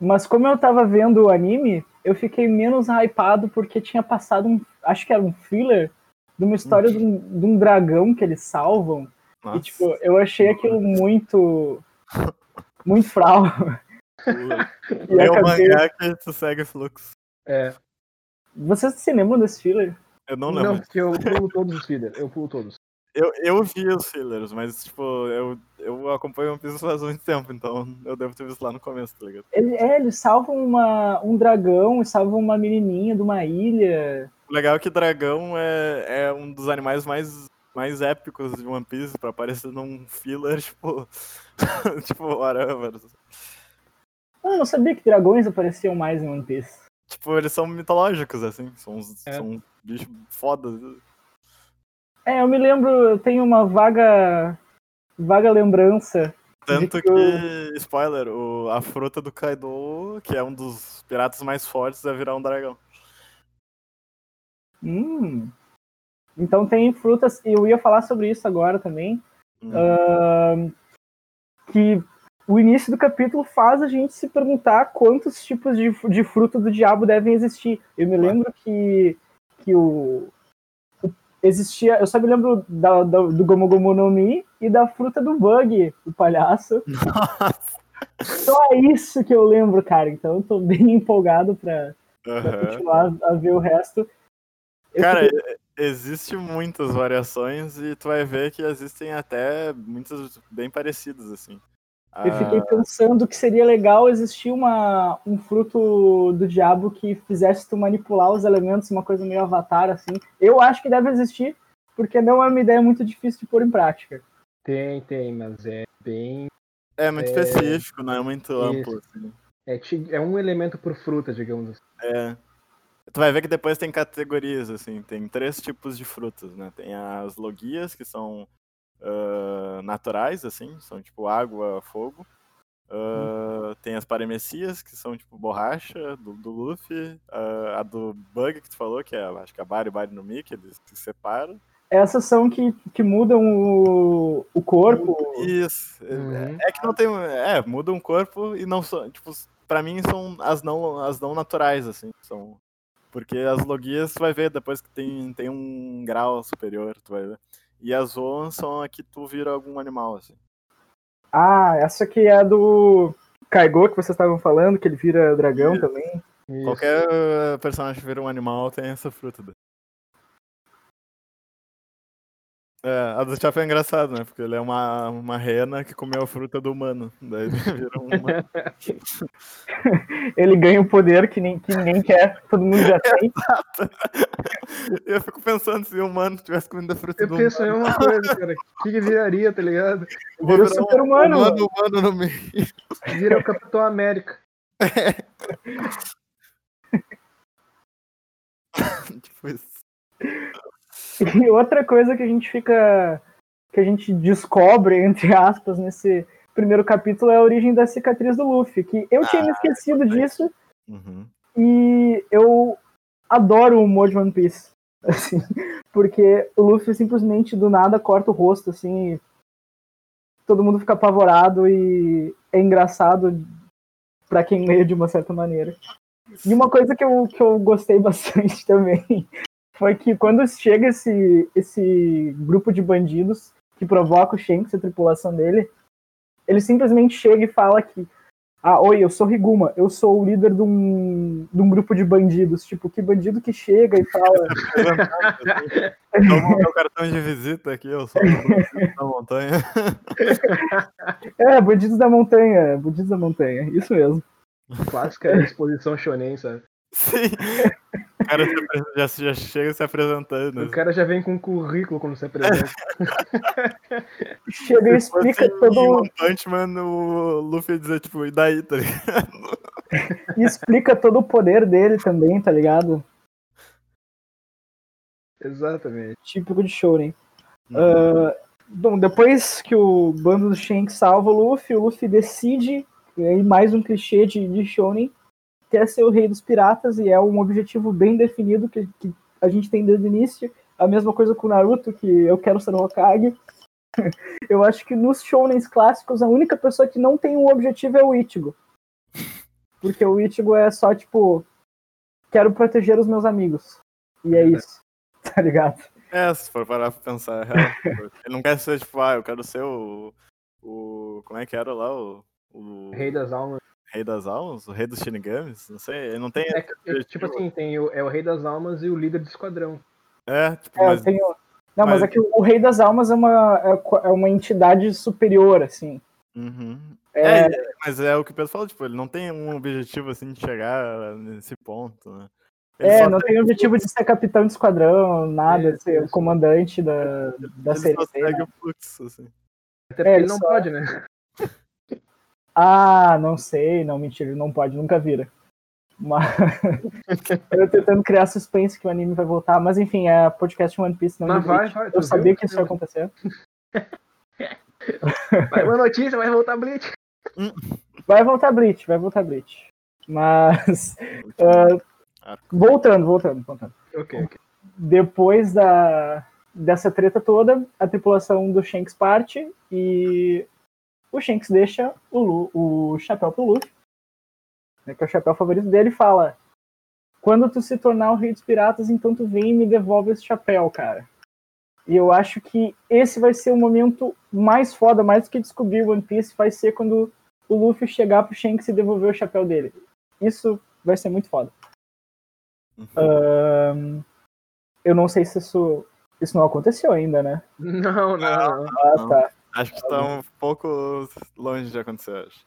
S2: Mas como eu tava vendo o anime, eu fiquei menos hypado porque tinha passado um. Acho que era um filler de uma história de um, de um dragão que eles salvam. Nossa. E, tipo, eu achei aquilo muito. [laughs] muito frau.
S1: é [laughs] o mangá que tu segue fluxo.
S2: É. Vocês se lembram desse filler?
S1: Eu não lembro.
S3: Não, porque eu pulo todos os fillers. Eu pulo todos.
S1: Eu, eu vi os fillers, mas, tipo, eu, eu acompanho One Piece faz muito tempo, então eu devo ter visto lá no começo, tá ligado?
S2: Ele, é, eles salvam uma, um dragão, salvam uma menininha de uma ilha.
S1: O legal é que dragão é, é um dos animais mais, mais épicos de One Piece, pra aparecer num filler, [laughs] tipo, tipo, whatever.
S2: Eu não sabia que dragões apareciam mais em One Piece.
S1: Tipo, eles são mitológicos, assim, são, é. são bichos fodas.
S2: É, eu me lembro, eu tenho uma vaga vaga lembrança.
S1: Tanto que, spoiler, o, a fruta do Kaido, que é um dos piratas mais fortes, vai virar um dragão.
S2: Hum. Então tem frutas, e eu ia falar sobre isso agora também. Uhum. Uh, que o início do capítulo faz a gente se perguntar quantos tipos de, de fruta do diabo devem existir. Eu me lembro que, que o existia. Eu só me lembro da, da, do Gomu Gomu no Mi e da fruta do Bug, o palhaço. Nossa. Só é isso que eu lembro, cara. Então eu tô bem empolgado pra, uhum. pra continuar a ver o resto.
S1: Cara, fiquei... existe muitas variações e tu vai ver que existem até muitas bem parecidas, assim.
S2: Eu fiquei pensando que seria legal existir uma, um fruto do diabo que fizesse tu manipular os elementos, uma coisa meio avatar, assim. Eu acho que deve existir, porque não é uma ideia muito difícil de pôr em prática.
S3: Tem, tem, mas é bem.
S1: É muito é... específico, não é muito amplo. Assim.
S3: É, é um elemento por fruta, digamos assim.
S1: É. Tu vai ver que depois tem categorias, assim, tem três tipos de frutas, né? Tem as logias, que são uh, naturais, assim, são tipo água, fogo. Uh, tem as paremecias, que são tipo borracha do, do Luffy. Uh, a do Bug que tu falou, que é acho que a Bari Bari no Mi, que eles se separam.
S2: Essas são que, que mudam o, o corpo.
S1: Isso. Uhum. É, é, que não tem. É, mudam o corpo e não são. Tipo, pra mim são as não, as não naturais, assim. São porque as logias tu vai ver depois que tem, tem um grau superior, tu vai ver. E as zonas são a que tu vira algum animal, assim.
S2: Ah, essa aqui é do Kaigo que vocês estavam falando, que ele vira dragão Isso. também.
S1: Isso. Qualquer personagem que vira um animal tem essa fruta. É, a do Chapa é engraçado, né? Porque ele é uma, uma rena que comeu a fruta do humano. Daí ele vira um humano. [laughs]
S2: ele ganha o um poder que, nem, que ninguém quer, todo mundo já tem.
S1: Exato. Eu fico pensando se o humano tivesse comendo a fruta
S3: eu
S1: do humano.
S3: Eu penso em uma coisa, cara. O que, que viraria, tá ligado?
S2: Vira o super humano.
S1: Humano, humano no meio.
S3: Vira o Capitão América. É. [laughs]
S1: tipo isso. [laughs]
S2: E outra coisa que a gente fica. que a gente descobre, entre aspas, nesse primeiro capítulo é a origem da cicatriz do Luffy. Que eu tinha me ah, esquecido disso. Uhum. E eu adoro o humor de One Piece. [laughs] Assim, porque o Luffy simplesmente do nada corta o rosto, assim. todo mundo fica apavorado e é engraçado para quem lê de uma certa maneira. E uma coisa que eu, que eu gostei [laughs] bastante também foi que quando chega esse, esse grupo de bandidos que provoca o Shanks e a tripulação dele, ele simplesmente chega e fala que ah, oi, eu sou Riguma, eu sou o líder de um, de um grupo de bandidos. Tipo, que bandido que chega e fala. [laughs]
S1: Toma meu cartão de visita aqui, eu sou o bandido da montanha. [laughs]
S2: é, bandidos da montanha, bandidos da montanha, isso mesmo.
S3: Clássica exposição shonen, sabe?
S1: Sim. O cara já, já chega se apresentando.
S3: O cara já vem com um currículo quando se apresenta. [laughs]
S2: chega e explica assim, todo.
S1: One Punch Man, o Luffy dizer, tipo, e daí, tá ligado?
S2: E explica todo o poder dele também, tá ligado?
S3: Exatamente.
S2: Típico de Shonen. Uhum. Uh, bom, depois que o bando do Shanks salva o Luffy, o Luffy decide, e aí mais um clichê de, de Shonen, quer ser o rei dos piratas e é um objetivo bem definido que, que a gente tem desde o início. A mesma coisa com o Naruto, que eu quero ser o Hokage. [laughs] eu acho que nos shounens clássicos a única pessoa que não tem um objetivo é o Ichigo. Porque o Ichigo é só tipo, quero proteger os meus amigos. E é isso. [laughs] Tá ligado?
S1: É, se for parar pra pensar, é ele não quer ser tipo, ah, eu quero ser o. o como é que era lá? O. o...
S3: Rei das almas.
S1: Rei das Almas? O Rei dos Shinigamis? Não sei, não tem.
S3: É, tipo assim, tem o, é o Rei das Almas e o líder do esquadrão.
S1: É, tipo,
S2: é, mas... Tenho... Não, mas... mas é que o Rei das Almas é uma, é, é uma entidade superior, assim.
S1: Uhum. É... é... mas é o que o Pedro falou, tipo, ele não tem um objetivo assim de chegar nesse ponto, né?
S2: Ele é, não tem o objetivo de ser capitão de esquadrão, nada, é, ser o comandante da, da ele série. Só segue o fluxo,
S3: assim. Até porque é, ele não só... pode, né?
S2: Ah, não sei, não, mentira, ele não pode, nunca vira. Mas [laughs] eu tentando criar suspense que o anime vai voltar, mas enfim, é podcast One Piece não.
S3: Mas vai, vai,
S2: eu sabia viu? que isso ia acontecer. [laughs]
S3: Vai uma notícia, vai voltar Bleach.
S2: Vai voltar Bleach, vai voltar Bleach. Mas. Uh, voltando, voltando, voltando.
S3: Ok, ok.
S2: Depois da, dessa treta toda, a tripulação do Shanks parte e o Shanks deixa o, Lu, o chapéu pro Luffy, né, que é o chapéu favorito dele, e fala: Quando tu se tornar o rei dos piratas, então tu vem e me devolve esse chapéu, cara. E eu acho que esse vai ser o momento mais foda, mais do que descobrir One Piece, vai ser quando o Luffy chegar pro Shanks e devolver o chapéu dele. Isso vai ser muito foda. Uhum. eu não sei se isso, isso não aconteceu ainda, né?
S3: Não, não.
S2: Ah, tá.
S1: Acho que tá um pouco longe de acontecer, acho.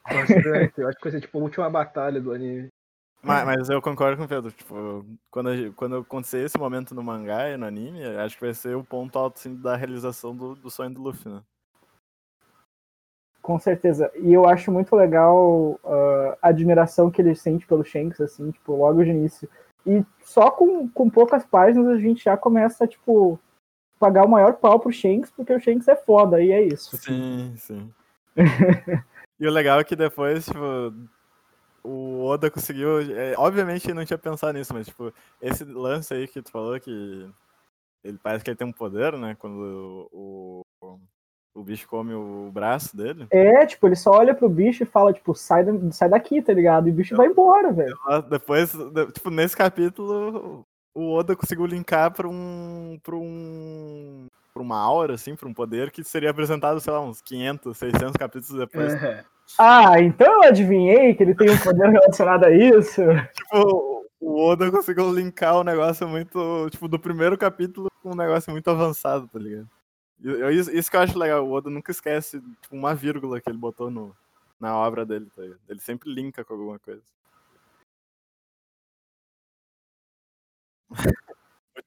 S3: Eu acho que vai ser tipo a última batalha do anime.
S1: Mas, mas, eu concordo com o Pedro, tipo, quando, quando acontecer esse momento no mangá e no anime, acho que vai ser o ponto alto assim, da realização do, do sonho do Luffy, né?
S2: Com certeza. E eu acho muito legal uh, a admiração que ele sente pelo Shanks, assim, tipo, logo de início. E só com, com poucas páginas a gente já começa, tipo, pagar o maior pau pro Shanks, porque o Shanks é foda, e é isso.
S1: Sim, sim. e o legal é que depois, tipo, o Oda conseguiu. É, obviamente ele não tinha pensado nisso, mas tipo, esse lance aí que tu falou que ele parece que ele tem um poder, né? Quando o, o, o bicho come o braço dele.
S2: É, tipo, ele só olha pro bicho e fala, tipo, sai, sai daqui, tá ligado? E o bicho Eu, vai embora, velho.
S1: Depois, tipo, nesse capítulo, o Oda conseguiu linkar pra um. pra um. pra uma aura, assim, pra um poder que seria apresentado, sei lá, uns 500, 600 capítulos depois. É.
S2: Ah, então eu adivinhei que ele tem um poder relacionado a isso. [laughs]
S1: Tipo, o Oda conseguiu linkar o um negócio muito. Tipo, do primeiro capítulo com um negócio muito avançado, tá ligado? Eu, isso que eu acho legal, o Oda nunca esquece tipo, uma vírgula que ele botou no, na obra dele, tá ligado? Ele sempre linka com alguma coisa.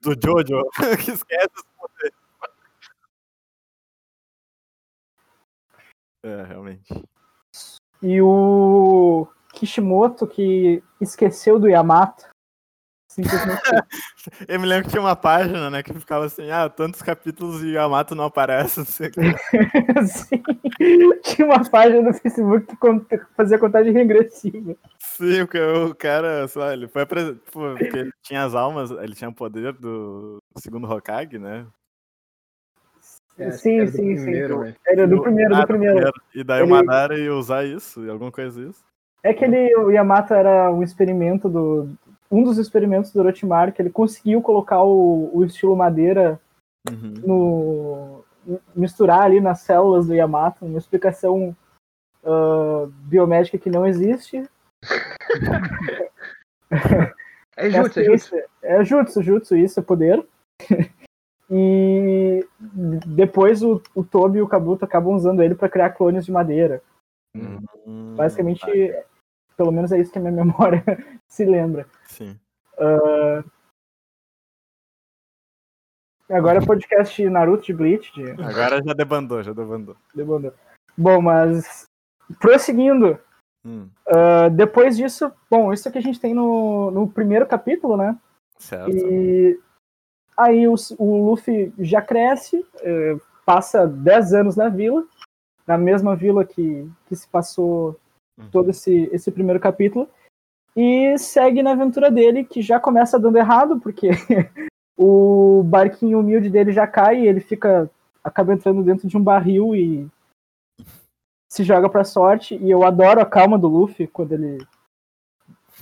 S1: Do Jojo, [laughs] que esquece os poderes. É, realmente.
S2: E o Kishimoto, que esqueceu do Yamato. [laughs]
S1: Eu me lembro que tinha uma página, né, que ficava assim, ah, tantos capítulos e Yamato não aparece, [laughs] não sei [laughs]
S2: Sim, tinha uma página no Facebook que fazia contagem regressiva.
S1: Sim, o cara, só, ele foi apresentado, porque ele tinha as almas, ele tinha o poder do segundo Hokage, né,
S2: é, sim, sim, primeiro, sim. Era do primeiro, do primeiro.
S1: E daí ele... o Madara ia usar isso, alguma coisa isso?
S2: É que ele, o Yamato era um experimento do. Um dos experimentos do Orochimaru, que ele conseguiu colocar o, o estilo madeira uhum. no. misturar ali nas células do Yamato, uma explicação uh, biomédica que não existe. [laughs]
S3: é jutsu, é jutsu.
S2: É jutsu, jutsu, isso, é poder. [laughs] E depois o, o Toby e o Kabuto acabam usando ele para criar clones de madeira. Hum, Basicamente, tá. pelo menos é isso que a minha [laughs] memória se lembra.
S1: Sim.
S2: Uh... Agora é podcast Naruto de Bleach. De...
S1: Agora já debandou, já debandou.
S2: Debandou. Bom, mas prosseguindo. Hum. Uh, depois disso, bom, isso que a gente tem no, no primeiro capítulo, né?
S1: Certo.
S2: E Aí o, o Luffy já cresce, é, passa 10 anos na vila, na mesma vila que, que se passou uhum. todo esse, esse primeiro capítulo, e segue na aventura dele, que já começa dando errado, porque [laughs] o barquinho humilde dele já cai e ele fica. acaba entrando dentro de um barril e se joga pra sorte. E eu adoro a calma do Luffy quando ele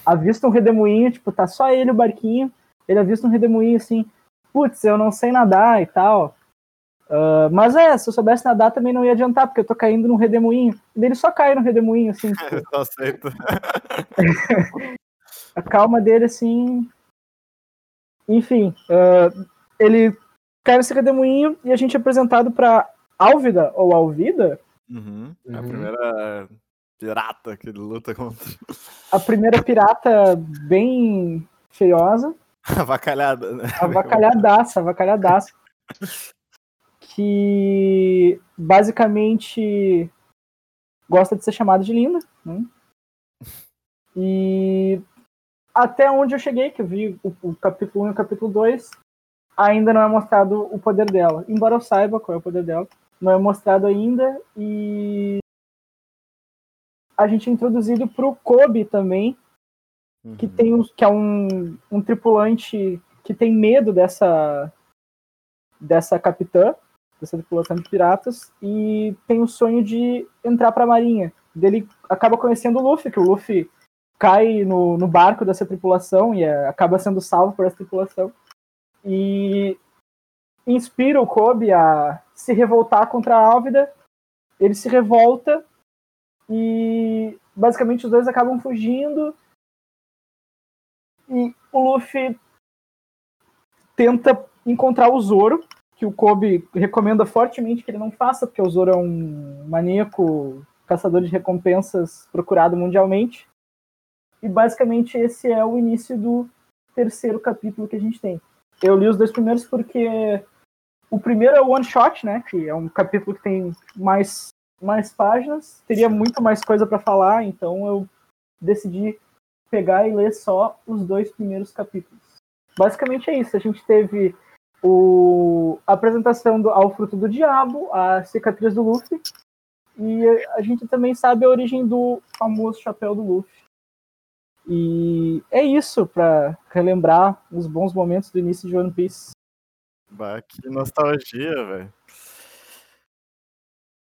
S2: avista um redemoinho, tipo, tá só ele o barquinho, ele avista um redemoinho assim putz, eu não sei nadar e tal. Uh, mas é, se eu soubesse nadar também não ia adiantar, porque eu tô caindo num redemoinho. E ele só cai no redemoinho, assim. Tipo... [laughs]
S1: eu aceito. [laughs]
S2: a calma dele, assim. Enfim, uh, ele cai nesse redemoinho e a gente é apresentado pra Álvida, ou Alvida.
S1: Uhum. É a uhum. primeira pirata que ele luta contra.
S2: A primeira pirata bem feiosa. [laughs]
S1: Avacalhada, né?
S2: Avacalhadaça, avacalhadaça. Que basicamente gosta de ser chamada de linda. Né? E até onde eu cheguei, que eu vi o, o capítulo 1 e o capítulo 2, ainda não é mostrado o poder dela. Embora eu saiba qual é o poder dela, não é mostrado ainda. E a gente é introduzido pro Kobe também, uhum. que tem um, que é um, um tripulante que tem medo dessa dessa capitã, dessa tripulação de piratas, e tem o sonho de entrar para a marinha. Dele acaba conhecendo o Luffy, que o Luffy cai no, no barco dessa tripulação e é, acaba sendo salvo por essa tripulação. E inspira o Kobe a se revoltar contra a Álvida. Ele se revolta e basicamente os dois acabam fugindo. E o Luffy tenta encontrar o Zoro, que o Kobe recomenda fortemente que ele não faça, porque o Zoro é um maníaco caçador de recompensas procurado mundialmente. E basicamente esse é o início do terceiro capítulo que a gente tem. Eu li os dois primeiros porque o primeiro é o one shot, né, que é um capítulo que tem mais mais páginas, teria muito mais coisa para falar, então eu decidi pegar e ler só os dois primeiros capítulos. Basicamente é isso. A gente teve o, a apresentação do, ao fruto do diabo, a cicatriz do Luffy, e a gente também sabe a origem do famoso chapéu do Luffy. E é isso para relembrar os bons momentos do início de One Piece.
S1: Bah, que nostalgia, velho.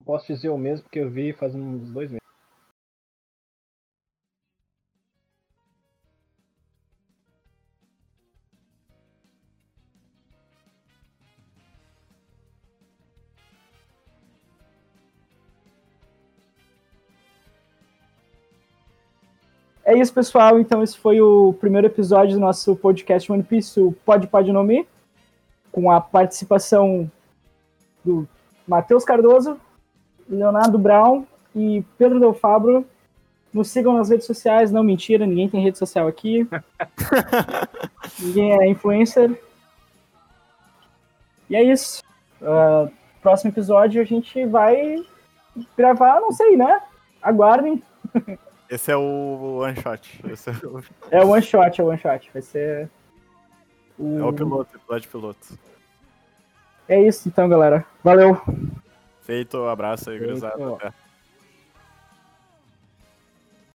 S3: Posso dizer o mesmo porque eu vi faz uns dois meses.
S2: É isso, pessoal. Então, esse foi o primeiro episódio do nosso podcast One Piece, o Pode Pode Nome, com a participação do Matheus Cardoso, Leonardo Brown e Pedro Del Fabro. Nos sigam nas redes sociais. Não, mentira, ninguém tem rede social aqui. [laughs] ninguém é influencer. E é isso. Uh, próximo episódio a gente vai gravar, não sei, né? Aguardem. [laughs]
S1: Esse é o one shot.
S2: É, o... é o one shot, é o one shot. Vai ser.
S1: O... É o piloto, episódio piloto.
S2: É isso então, galera. Valeu.
S1: Feito, um abraço aí, gurizada.